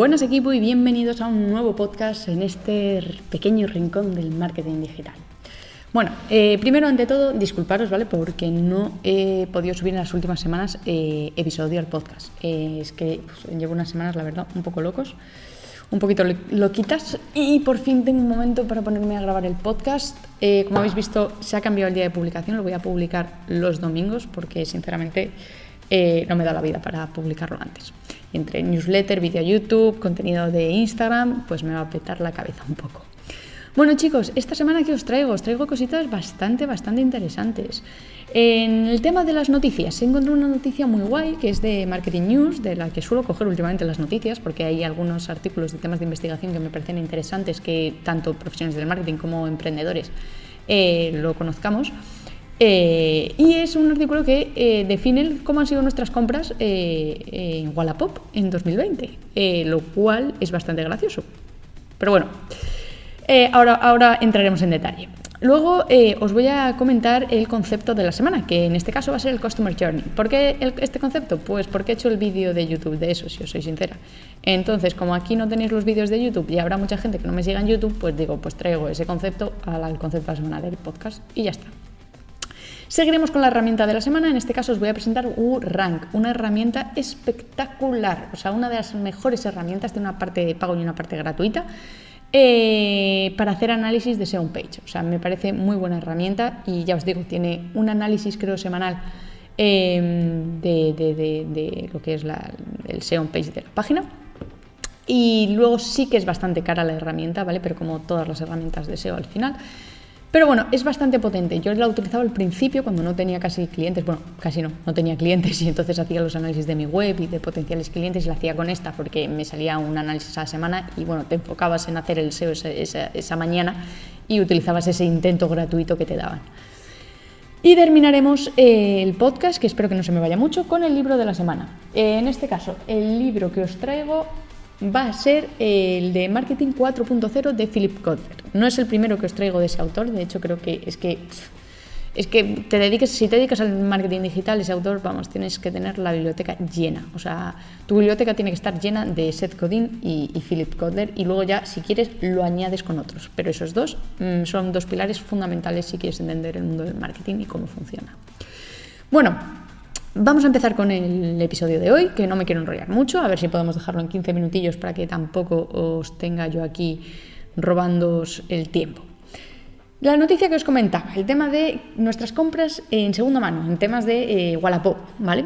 Buenas equipo y bienvenidos a un nuevo podcast en este pequeño rincón del marketing digital. Bueno, eh, primero ante todo, disculparos, ¿vale? Porque no he podido subir en las últimas semanas eh, episodio al podcast. Eh, es que pues, llevo unas semanas, la verdad, un poco locos, un poquito loquitas y por fin tengo un momento para ponerme a grabar el podcast. como habéis visto, se ha cambiado el día de publicación, lo voy a publicar los domingos porque sinceramente no me da la vida para publicarlo antes entre newsletter, vídeo YouTube, contenido de Instagram, pues me va a petar la cabeza un poco. Bueno chicos, esta semana que os traigo, os traigo cositas bastante, bastante interesantes. En el tema de las noticias, he encontrado una noticia muy guay que es de Marketing News, de la que suelo coger últimamente las noticias, porque hay algunos artículos de temas de investigación que me parecen interesantes que tanto profesionales del marketing como emprendedores eh, lo conozcamos. Eh, y es un artículo que eh, define cómo han sido nuestras compras eh, en Wallapop en 2020, lo cual es bastante gracioso. Pero bueno, ahora, ahora entraremos en detalle. Luego os voy a comentar el concepto de la semana, que en este caso va a ser el Customer Journey. ¿Por qué este concepto? Pues porque he hecho el vídeo de YouTube de eso, si os soy sincera. Entonces, como aquí no tenéis los vídeos de YouTube y habrá mucha gente que no me siga en YouTube, pues digo, pues traigo ese concepto al concepto de la semana del podcast y ya está. Seguiremos con la herramienta de la semana, en este caso os voy a presentar URank, una herramienta espectacular, o sea, una de las mejores herramientas, tiene una parte de pago y una parte gratuita. Eh, para hacer análisis de SEO page. O sea, me parece muy buena herramienta y ya os digo, tiene un análisis creo semanal em, de, lo que es el SEO page de la página. Y luego sí que es bastante cara la herramienta, ¿vale? Pero como todas las herramientas de SEO al final. Pero bueno, es bastante potente. Yo la utilizaba al principio cuando no tenía casi clientes, bueno, casi no, no tenía clientes y entonces hacía los análisis de mi web y de potenciales clientes y la hacía con esta porque me salía un análisis a la semana y bueno, te enfocabas en hacer el SEO esa, mañana y utilizabas ese intento gratuito que te daban. Y terminaremos eh, el podcast, que espero que no se me vaya mucho, con el libro de la semana. Eh, en este caso, el libro que os traigo va a ser el de Marketing 4.0 de Philip Kotler. No es el primero que os traigo de ese autor, de hecho creo que es que es que te dediques, si te dedicas al marketing digital, ese autor, vamos, tienes que tener la biblioteca llena. O sea, tu biblioteca tiene que estar llena de Seth Godin y, Philip Kotler y luego ya, si quieres, lo añades con otros. Pero esos dos mm, son dos pilares fundamentales si quieres entender el mundo del marketing y cómo funciona. Bueno, Vamos a empezar con el episodio de hoy, que no me quiero enrollar mucho, a ver si podemos dejarlo en 15 minutillos para que tampoco os tenga yo aquí robándoos el tiempo. La noticia que os comentaba, el tema de nuestras compras en segunda mano, en temas de eh, Wallapop, ¿vale?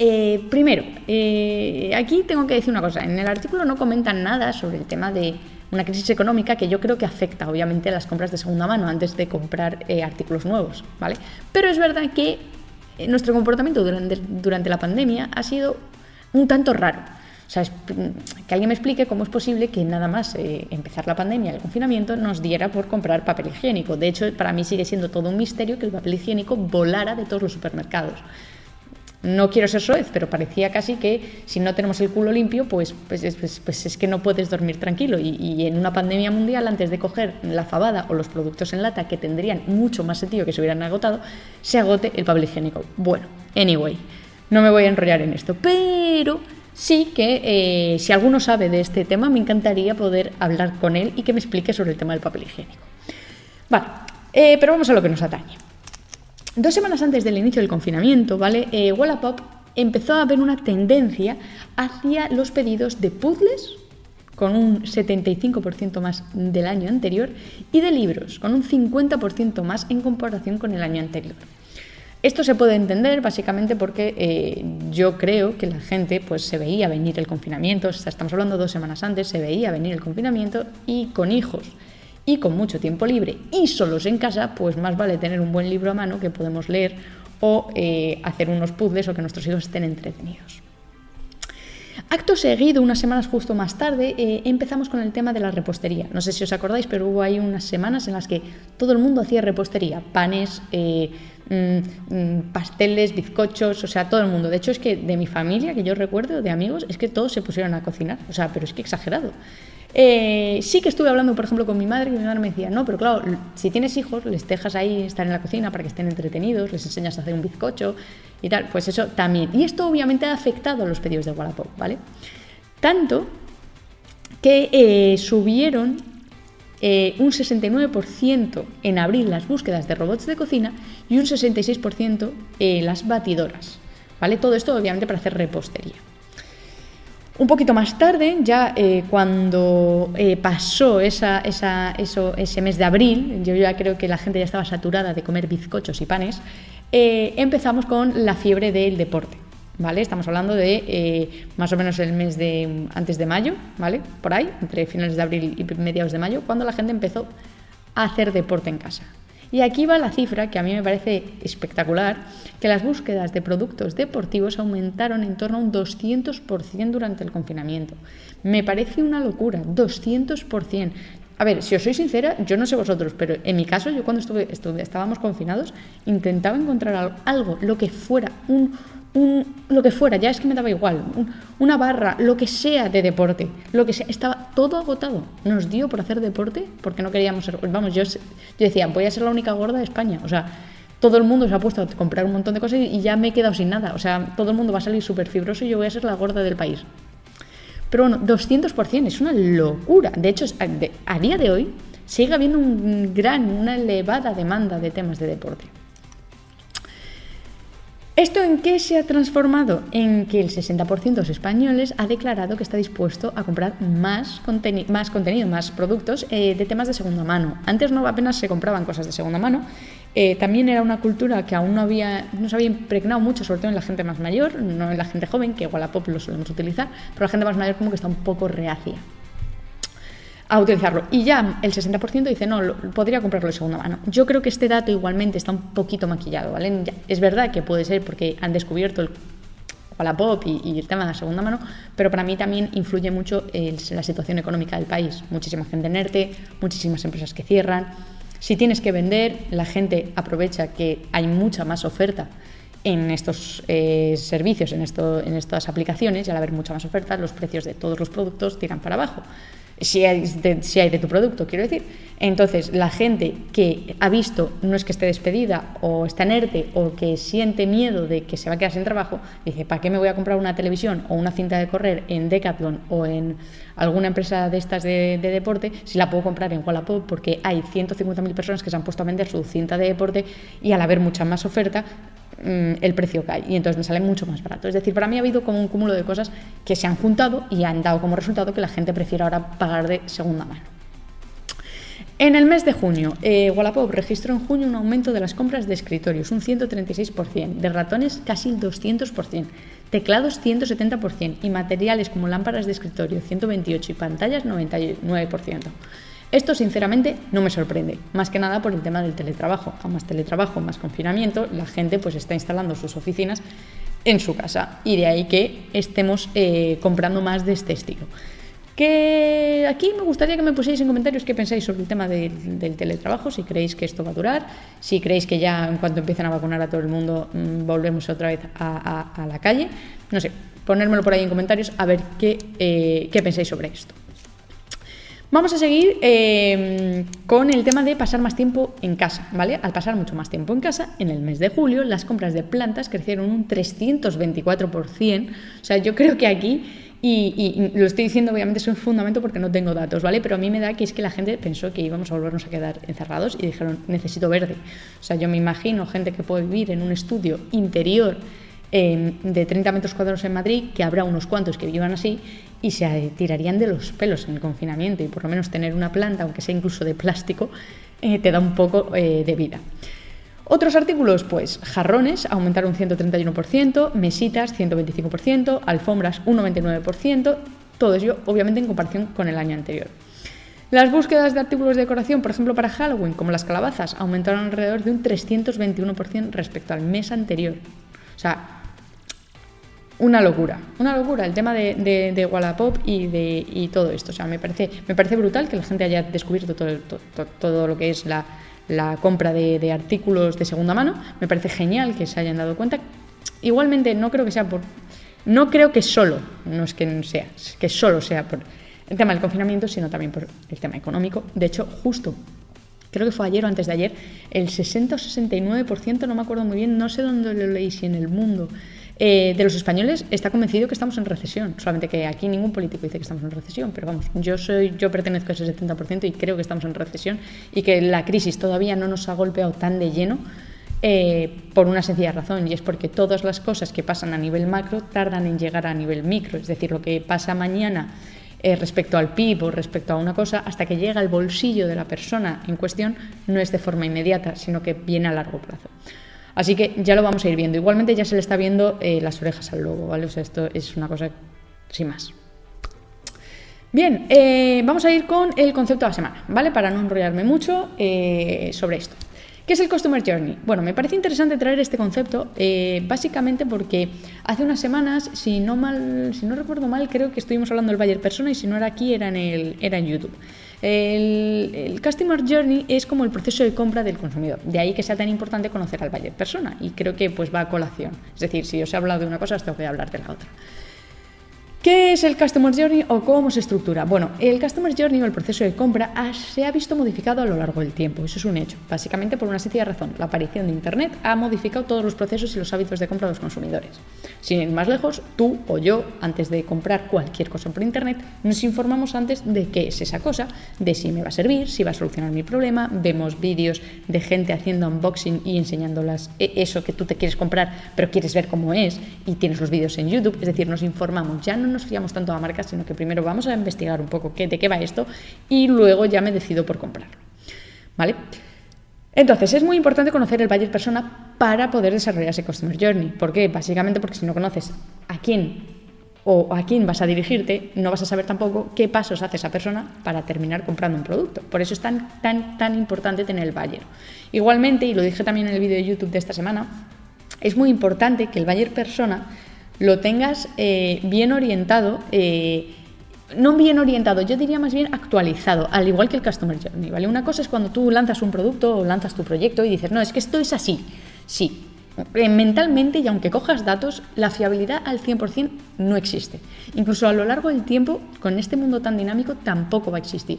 Eh, primero, eh, aquí tengo que decir una cosa, en el artículo no comentan nada sobre el tema de una crisis económica que yo creo que afecta obviamente a las compras de segunda mano antes de comprar artículos nuevos, ¿vale? Pero es verdad que eh, nuestro comportamiento durante, durante la pandemia ha sido un tanto raro. O sea, que alguien me explique cómo es posible que nada más eh, empezar la pandemia, el confinamiento, nos diera por comprar papel higiénico. De hecho, para mí sigue siendo todo un misterio que el papel higiénico volara de todos los supermercados. No quiero ser soez, pero parecía casi que si no tenemos el culo limpio, pues, pues, pues, pues es que no puedes dormir tranquilo. Y, en una pandemia mundial, antes de coger la fabada o los productos en lata que tendrían mucho más sentido que se hubieran agotado, se agote el papel higiénico. Bueno, anyway, no me voy a enrollar en esto, pero sí que eh, si alguno sabe de este tema, me encantaría poder hablar con él y que me explique sobre el tema del papel higiénico. Vale, eh, pero vamos a lo que nos atañe. Dos semanas antes del inicio del confinamiento, ¿vale? Eh, Wallapop empezó a haber una tendencia hacia los pedidos de puzzles con un 75% más del año anterior y de libros con un 50% más en comparación con el año anterior. Esto se puede entender básicamente porque eh, yo creo que la gente pues se veía venir el confinamiento, estamos hablando dos semanas antes, se veía venir el confinamiento y con hijos y con mucho tiempo libre y solos en casa, pues más vale tener un buen libro a mano que podemos leer o eh, hacer unos puzzles o que nuestros hijos estén entretenidos. Acto seguido, unas semanas justo más tarde, eh, empezamos con el tema de la repostería. No sé si os acordáis, pero hubo ahí unas semanas en las que todo el mundo hacía repostería, panes, eh, mm, mm, pasteles, bizcochos, o sea, todo el mundo. De hecho, es que de mi familia, que yo recuerdo, de amigos, es que todos se pusieron a cocinar, o sea, pero es que exagerado. Eh, sí que estuve hablando, por ejemplo, con mi madre, y mi madre me decía, no, pero claro, si tienes hijos, les dejas ahí estar en la cocina para que estén entretenidos, les enseñas a hacer un bizcocho y tal, pues eso también. Y esto obviamente ha afectado a los pedidos de Wallapop, ¿vale? Tanto que eh, subieron eh, un 69% en abril las búsquedas de robots de cocina y un 66% eh, las batidoras. ¿Vale? Todo esto obviamente para hacer repostería. Un poquito más tarde, ya eh, cuando pasó esa, ese mes de abril, yo ya creo que la gente ya estaba saturada de comer bizcochos y panes, empezamos con la fiebre del deporte. ¿vale? Estamos hablando de eh, más o menos el mes de antes de mayo, ¿vale? Por ahí, entre finales de abril y mediados de mayo, cuando la gente empezó a hacer deporte en casa. Y aquí va la cifra que a mí me parece espectacular, que las búsquedas de productos deportivos aumentaron en torno a un 200% durante el confinamiento. Me parece una locura, 200%. A ver, si os soy sincera, yo no sé vosotros, pero en mi caso, yo cuando estuve, estábamos confinados, intentaba encontrar algo, lo que fuera, un, lo que fuera, ya es que me daba igual, una barra, lo que sea de deporte, lo que sea, estaba todo agotado. Nos dio por hacer deporte porque no queríamos ser, vamos, yo, yo decía, voy a ser la única gorda de España, o sea, todo el mundo se ha puesto a comprar un montón de cosas y ya me he quedado sin nada, o sea, todo el mundo va a salir súper fibroso y yo voy a ser la gorda del país. Pero bueno, 200% es una locura. De hecho, a día de hoy sigue habiendo un gran, una elevada demanda de temas de deporte. ¿Esto en qué se ha transformado? En que el 60% de los españoles ha declarado que está dispuesto a comprar más, más contenido, más productos eh, de temas de segunda mano. Antes no apenas se compraban cosas de segunda mano. Eh, también era una cultura que aún no, había, no se había impregnado mucho, sobre todo en la gente más mayor, no en la gente joven, que igual a pop lo solemos utilizar, pero la gente más mayor como que está un poco reacia a utilizarlo. Y ya el 60% dice, no, podría comprarlo de segunda mano. Yo creo que este dato igualmente está un poquito maquillado, ¿vale? es verdad que puede ser porque han descubierto el Wallapop y, y el tema de la segunda mano, pero para mí también influye mucho la situación económica del país. Muchísima gente en ERTE, muchísimas empresas que cierran. Si tienes que vender, la gente aprovecha que hay mucha más oferta en estos eh, servicios, en, esto, en estas aplicaciones, y al haber mucha más oferta, los precios de todos los productos tiran para abajo si hay, de, hay de tu producto, quiero decir. Entonces, la gente que ha visto, no es que esté despedida o está enerte o que siente miedo de que se va a quedar sin trabajo, dice, ¿para qué me voy a comprar una televisión o una cinta de correr en Decathlon o en alguna empresa de estas de, deporte si la puedo comprar en Wallapop? Porque hay 150.000 personas que se han puesto a vender su cinta de deporte y al haber mucha más oferta, el precio cae y entonces me sale mucho más barato. Es decir, para mí ha habido como un cúmulo de cosas que se han juntado y han dado como resultado que la gente prefiera ahora pagar de segunda mano. En el mes de junio, eh, Wallapop registró en junio un aumento de las compras de escritorios, un 136%, de ratones casi el 200%, teclados 170% y materiales como lámparas de escritorio 128% y pantallas 99%. Esto sinceramente no me sorprende, más que nada por el tema del teletrabajo. A más teletrabajo, más confinamiento, la gente pues está instalando sus oficinas en su casa y de ahí que estemos eh, comprando más de este estilo. Que aquí me gustaría que me pusierais en comentarios qué pensáis sobre el tema del, teletrabajo, si creéis que esto va a durar, si creéis que ya en cuanto empiecen a vacunar a todo el mundo mm, volvemos otra vez a, la calle. No sé, ponérmelo por ahí en comentarios a ver qué, eh, qué pensáis sobre esto. Vamos a seguir em, con el tema de pasar más tiempo en casa, ¿vale? Al pasar mucho más tiempo en casa, en el mes de julio las compras de plantas crecieron un 324%. O sea, yo creo que aquí, y, lo estoy diciendo obviamente es un fundamento porque no tengo datos, ¿vale? Pero a mí me da que es que la gente pensó que íbamos a volvernos a quedar encerrados y dijeron, necesito verde. O sea, yo me imagino gente que puede vivir en un estudio interior de 30 metros cuadrados en Madrid, que habrá unos cuantos que vivan así y se tirarían de los pelos en el confinamiento y por lo menos tener una planta, aunque sea incluso de plástico, eh, te da un poco eh, de vida. Otros artículos, pues jarrones aumentaron un 131%, mesitas 125%, alfombras un 99%, todo ello obviamente en comparación con el año anterior. Las búsquedas de artículos de decoración, por ejemplo para Halloween, como las calabazas, aumentaron alrededor de un 321% respecto al mes anterior. O sea, una locura, una locura el tema de, de, Wallapop y, de, y todo esto. O sea, me parece, me parece brutal que la gente haya descubierto todo, todo, lo que es la, la compra de, artículos de segunda mano. Me parece genial que se hayan dado cuenta. Igualmente, no creo que sea por. No creo que solo, no es que sea, que solo sea por el tema del confinamiento, sino también por el tema económico. De hecho, justo creo que fue ayer o antes de ayer, el 60 o 69%, no me acuerdo muy bien, no sé dónde lo leí, si en el mundo, eh, de los españoles está convencido que estamos en recesión. Solamente que aquí ningún político dice que estamos en recesión, pero vamos, yo soy, yo pertenezco a ese 70% y creo que estamos en recesión y que la crisis todavía no nos ha golpeado tan de lleno. Eh, por una sencilla razón, y es porque todas las cosas que pasan a nivel macro tardan en llegar a nivel micro. Es decir, lo que pasa mañana eh, respecto al PIB o respecto a una cosa, hasta que llega al bolsillo de la persona en cuestión, no es de forma inmediata, sino que viene a largo plazo. Así que ya lo vamos a ir viendo. Igualmente ya se le está viendo eh, las orejas al lobo, ¿vale? O sea, esto es una cosa sin más. Bien, eh, vamos a ir con el concepto de la semana, ¿vale? Para no enrollarme mucho sobre esto. ¿Qué es el Customer Journey? Bueno, me parece interesante traer este concepto eh, básicamente porque hace unas semanas, si no, mal, si no recuerdo mal, creo que estuvimos hablando del Bayer Persona y si no era aquí era en, el, era en YouTube. El, Customer Journey es como el proceso de compra del consumidor. De ahí que sea tan importante conocer al Bayer Persona y creo que pues va a colación. Es decir, si os he hablado de una cosa, os tengo que hablar de la otra. ¿Qué es el Customer Journey o cómo se estructura? Bueno, el Customer Journey o el proceso de compra se ha visto modificado a lo largo del tiempo, eso es un hecho, básicamente por una sencilla razón. La aparición de Internet ha modificado todos los procesos y los hábitos de compra de los consumidores. Sin ir más lejos, tú o yo, antes de comprar cualquier cosa por Internet, nos informamos antes de qué es esa cosa, de si me va a servir, si va a solucionar mi problema, vemos vídeos de gente haciendo unboxing y enseñándolas e, eso que tú te quieres comprar, pero quieres ver cómo es, y tienes los vídeos en YouTube, es decir, nos informamos, ya no nos fiamos tanto a la marca, sino que primero vamos a investigar un poco qué, de qué va esto y luego ya me decido por comprarlo. ¿Vale? Entonces, es muy importante conocer el buyer persona para poder desarrollar ese Customer Journey. ¿Por qué? Básicamente porque si no conoces a quién o a quién vas a dirigirte, no vas a saber tampoco qué pasos hace esa persona para terminar comprando un producto. Por eso es tan, tan, tan importante tener el buyer. Igualmente, y lo dije también en el vídeo de YouTube de esta semana, es muy importante que el buyer persona lo tengas eh, bien orientado, eh, no bien orientado, yo diría más bien actualizado, al igual que el Customer Journey, ¿vale? Una cosa es cuando tú lanzas un producto o lanzas tu proyecto y dices, no, es que esto es así, sí. Eh, mentalmente, y aunque cojas datos, la fiabilidad al 100% no existe. Incluso a lo largo del tiempo, con este mundo tan dinámico, tampoco va a existir.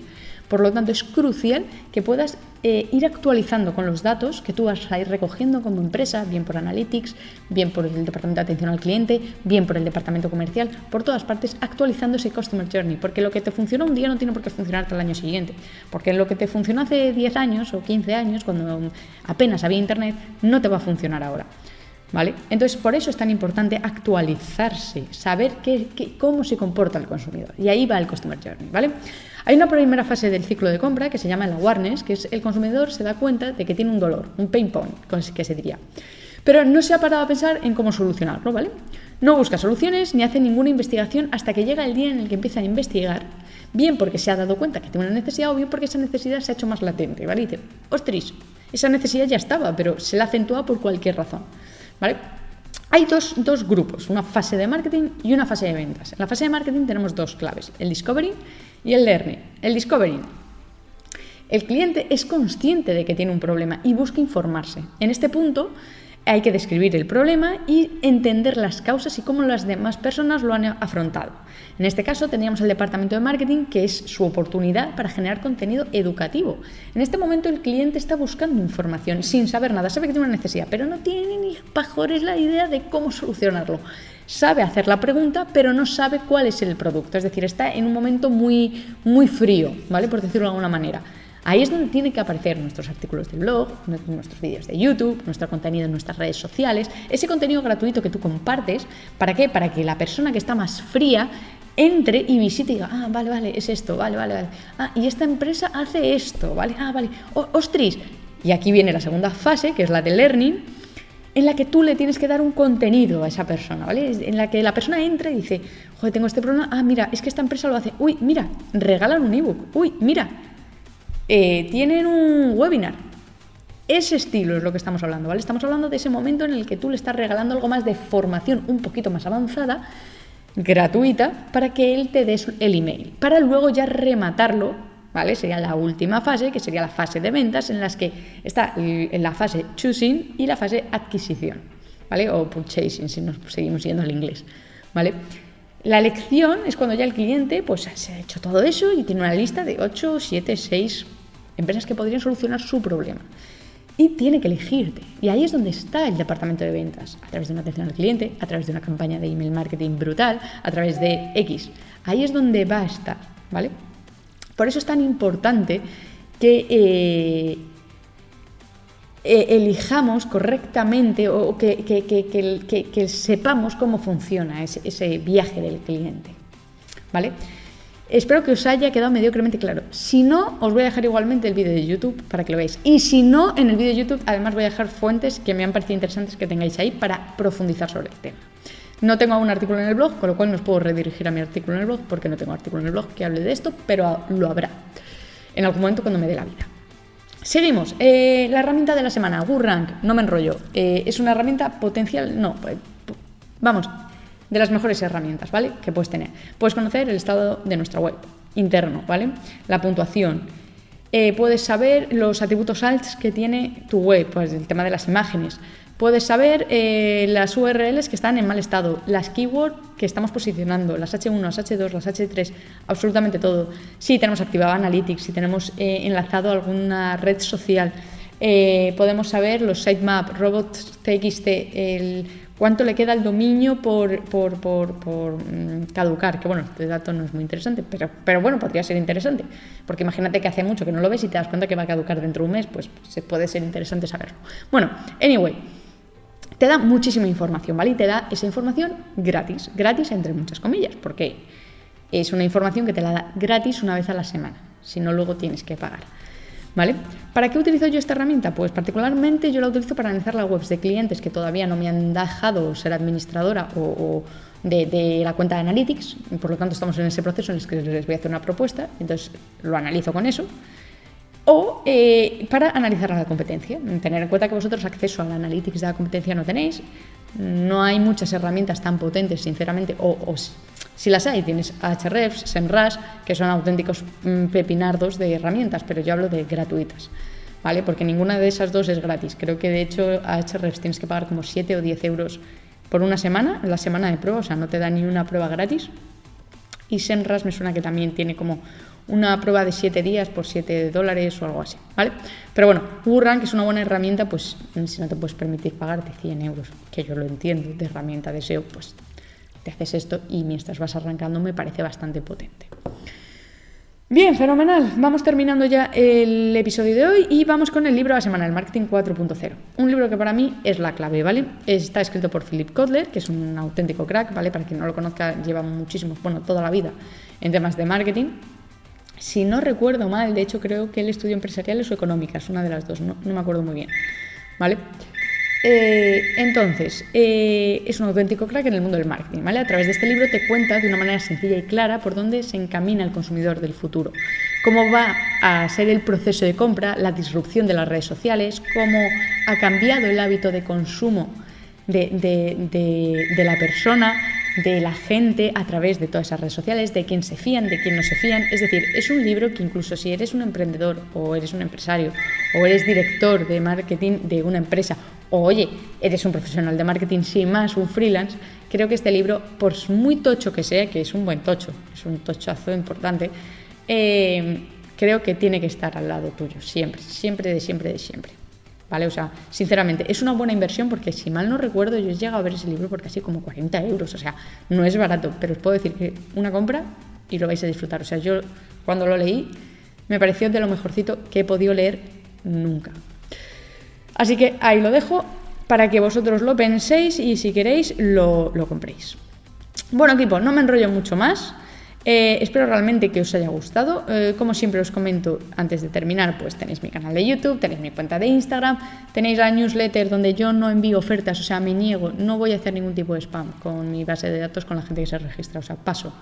Por lo tanto, es crucial que puedas eh, ir actualizando con los datos que tú vas a ir recogiendo como empresa, bien por Analytics, bien por el departamento de atención al cliente, bien por el departamento comercial, por todas partes, actualizando ese Customer Journey. Porque lo que te funciona un día no tiene por qué funcionar el año siguiente. Porque lo que te funcionó hace 10 años o 15 años, cuando apenas había Internet, no te va a funcionar ahora. ¿Vale? Entonces, por eso es tan importante actualizarse, saber qué, cómo se comporta el consumidor. Y ahí va el Customer Journey. ¿vale? Hay una primera fase del ciclo de compra que se llama el awareness, que es el consumidor se da cuenta de que tiene un dolor, un pain point, que se diría. Pero no se ha parado a pensar en cómo solucionarlo, ¿vale? No busca soluciones ni hace ninguna investigación hasta que llega el día en el que empieza a investigar, bien porque se ha dado cuenta que tiene una necesidad o bien porque esa necesidad se ha hecho más latente, ¿vale? Y dice, esa necesidad ya estaba, pero se la acentúa por cualquier razón, ¿vale? Hay dos, dos, grupos, una fase de marketing y una fase de ventas. En la fase de marketing tenemos dos claves, el discovery y el learning, el discovery. El cliente es consciente de que tiene un problema y busca informarse. En este punto hay que describir el problema y entender las causas y cómo las demás personas lo han afrontado. En este caso tendríamos el departamento de marketing, que es su oportunidad para generar contenido educativo. En este momento el cliente está buscando información sin saber nada, sabe que tiene una necesidad, pero no tiene ni pajores la idea de cómo solucionarlo sabe hacer la pregunta, pero no sabe cuál es el producto. Es decir, está en un momento muy, muy frío, ¿vale? Por decirlo de alguna manera. Ahí es donde tienen que aparecer nuestros artículos de blog, nuestros vídeos de YouTube, nuestro contenido en nuestras redes sociales, ese contenido gratuito que tú compartes. ¿Para qué? Para que la persona que está más fría entre y visite y diga, ah, vale, vale, es esto, vale, vale, vale. Ah, y esta empresa hace esto, ¿vale? Ah, vale. ostris. Y aquí viene la segunda fase, que es la de learning, en la que tú le tienes que dar un contenido a esa persona, ¿vale? En la que la persona entra y dice, joder, tengo este problema, ah, mira, es que esta empresa lo hace, uy, mira, regalan un ebook, uy, mira, eh, tienen un webinar. Ese estilo es lo que estamos hablando, ¿vale? Estamos hablando de ese momento en el que tú le estás regalando algo más de formación un poquito más avanzada, gratuita, para que él te dé el email, para luego ya rematarlo ¿vale? Sería la última fase, que sería la fase de ventas, en las que está en la fase choosing y la fase adquisición, ¿vale? O purchasing, si nos seguimos yendo al inglés, ¿vale? La elección es cuando ya el cliente pues, se ha hecho todo eso y tiene una lista de 8, 7, 6 empresas que podrían solucionar su problema. y tiene que elegirte. Y ahí es donde está el departamento de ventas, a través de una atención al cliente, a través de una campaña de email marketing brutal, a través de X. Ahí es donde va a estar, ¿vale? Por eso es tan importante que eh, eh, elijamos correctamente o que, sepamos cómo funciona ese, ese viaje del cliente, ¿vale? Espero que os haya quedado mediocremente claro. Si no, os voy a dejar igualmente el vídeo de YouTube para que lo veáis. Y si no, en el vídeo de YouTube además voy a dejar fuentes que me han parecido interesantes que tengáis ahí para profundizar sobre el tema. No tengo aún artículo en el blog, con lo cual no os puedo redirigir a mi artículo en el blog porque no tengo artículo en el blog que hable de esto, pero lo habrá en algún momento cuando me dé la vida. Seguimos. Eh, la herramienta de la semana, WooRank, no me enrollo. Eh, es una herramienta potencial, no, pues, vamos, de las mejores herramientas, ¿vale? Que puedes tener. Puedes conocer el estado de nuestra web interno, ¿vale? La puntuación. Eh, puedes saber los atributos alts que tiene tu web, pues el tema de las imágenes. Puedes saber eh, las URLs que están en mal estado, las keywords que estamos posicionando, las H1, las H2, las H3, absolutamente todo. Si tenemos activado Analytics, si tenemos eh, enlazado alguna red social, podemos saber los sitemap, robots TXT, el cuánto le queda el dominio por, por, mm, caducar, que bueno, este dato no es muy interesante, pero, pero bueno, podría ser interesante, porque imagínate que hace mucho que no lo ves y te das cuenta que va a caducar dentro de un mes, pues, se puede ser interesante saberlo. Bueno, anyway, te da muchísima información, ¿vale? Y te da esa información gratis, gratis entre muchas comillas, porque es una información que te la da gratis una vez a la semana, si no luego tienes que pagar. ¿Para qué utilizo yo esta herramienta? Pues particularmente yo la utilizo para analizar las webs de clientes que todavía no me han dejado ser administradora de, la cuenta de Analytics, por lo tanto estamos en ese proceso en el que les voy a hacer una propuesta, entonces lo analizo con eso. O eh, para analizar la competencia, tener en cuenta que vosotros acceso al Analytics de la competencia no tenéis, no hay muchas herramientas tan potentes, sinceramente, o, o si las hay, tienes Ahrefs, SEMrush, que son auténticos mm, pepinardos de herramientas, pero yo hablo de gratuitas, ¿vale? Porque ninguna de esas dos es gratis. Creo que de hecho Ahrefs tienes que pagar como 7 o 10 euros por una semana, la semana de prueba, o sea, no te da ni una prueba gratis. Y SEMrush me suena que también tiene como una prueba de 7 días por 7 dólares o algo así, ¿vale? Pero bueno, que es una buena herramienta, pues si no te puedes permitir pagarte 100 euros, que yo lo entiendo, de herramienta de SEO, pues te haces esto y mientras vas arrancando me parece bastante potente. Bien, fenomenal. Vamos terminando ya el episodio de hoy y vamos con el libro de la semana, el Marketing 4.0. Un libro que para mí es la clave, ¿vale? Está escrito por Philip Kotler, que es un auténtico crack, ¿vale? Para quien no lo conozca, lleva muchísimo, bueno, toda la vida en temas de marketing. Si no recuerdo mal, de hecho creo que él estudió empresariales o económicas, una de las dos, no, no me acuerdo muy bien, ¿vale? Eh, entonces, eh, es un auténtico crack en el mundo del marketing. ¿vale? A través de este libro te cuenta de una manera sencilla y clara por dónde se encamina el consumidor del futuro, cómo va a ser el proceso de compra, la disrupción de las redes sociales, cómo ha cambiado el hábito de consumo de, de la persona, de la gente a través de todas esas redes sociales, de quién se fían, de quién no se fían. Es decir, es un libro que incluso si eres un emprendedor o eres un empresario o eres director de marketing de una empresa o oye, eres un profesional de marketing sin más, un freelance, creo que este libro, por muy tocho que sea, que es un buen tocho, es un tochazo importante, eh, creo que tiene que estar al lado tuyo, siempre, siempre, de siempre, de siempre. ¿Vale? O sea, sinceramente, es una buena inversión porque si mal no recuerdo, yo he llegado a ver ese libro por casi como 40 euros. O sea, no es barato, pero os puedo decir que una compra y lo vais a disfrutar. O sea, yo cuando lo leí me pareció de lo mejorcito que he podido leer nunca. Así que ahí lo dejo para que vosotros lo penséis y si queréis lo, compréis. Bueno equipo, no me enrollo mucho más. Eh, espero realmente que os haya gustado. Eh, como siempre os comento antes de terminar, pues tenéis mi canal de YouTube, tenéis mi cuenta de Instagram, tenéis la newsletter donde yo no envío ofertas, o sea, me niego, no voy a hacer ningún tipo de spam con mi base de datos con la gente que se registra, o sea, paso.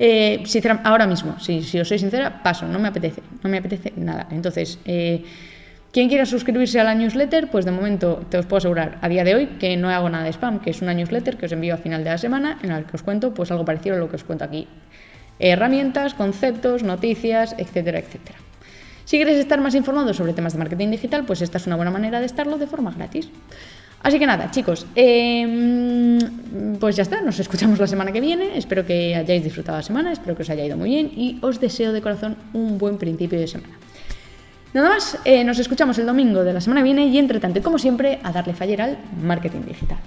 Eh, ahora mismo, si, os soy sincera, paso, no me apetece, no me apetece nada. Entonces, quien quiera suscribirse a la newsletter, pues de momento te os puedo asegurar a día de hoy que no hago nada de spam, que es una newsletter que os envío a final de la semana en la que os cuento pues algo parecido a lo que os cuento aquí. Herramientas, conceptos, noticias, etcétera, etcétera. Si quieres estar más informado sobre temas de marketing digital, pues esta es una buena manera de estarlo de forma gratis. Así que nada, chicos, em, pues ya está, nos escuchamos la semana que viene. Espero que hayáis disfrutado la semana, espero que os haya ido muy bien y os deseo de corazón un buen principio de semana. Nada más, eh, nos escuchamos el domingo de la semana que viene y entre tanto, como siempre, a darle faller al marketing digital.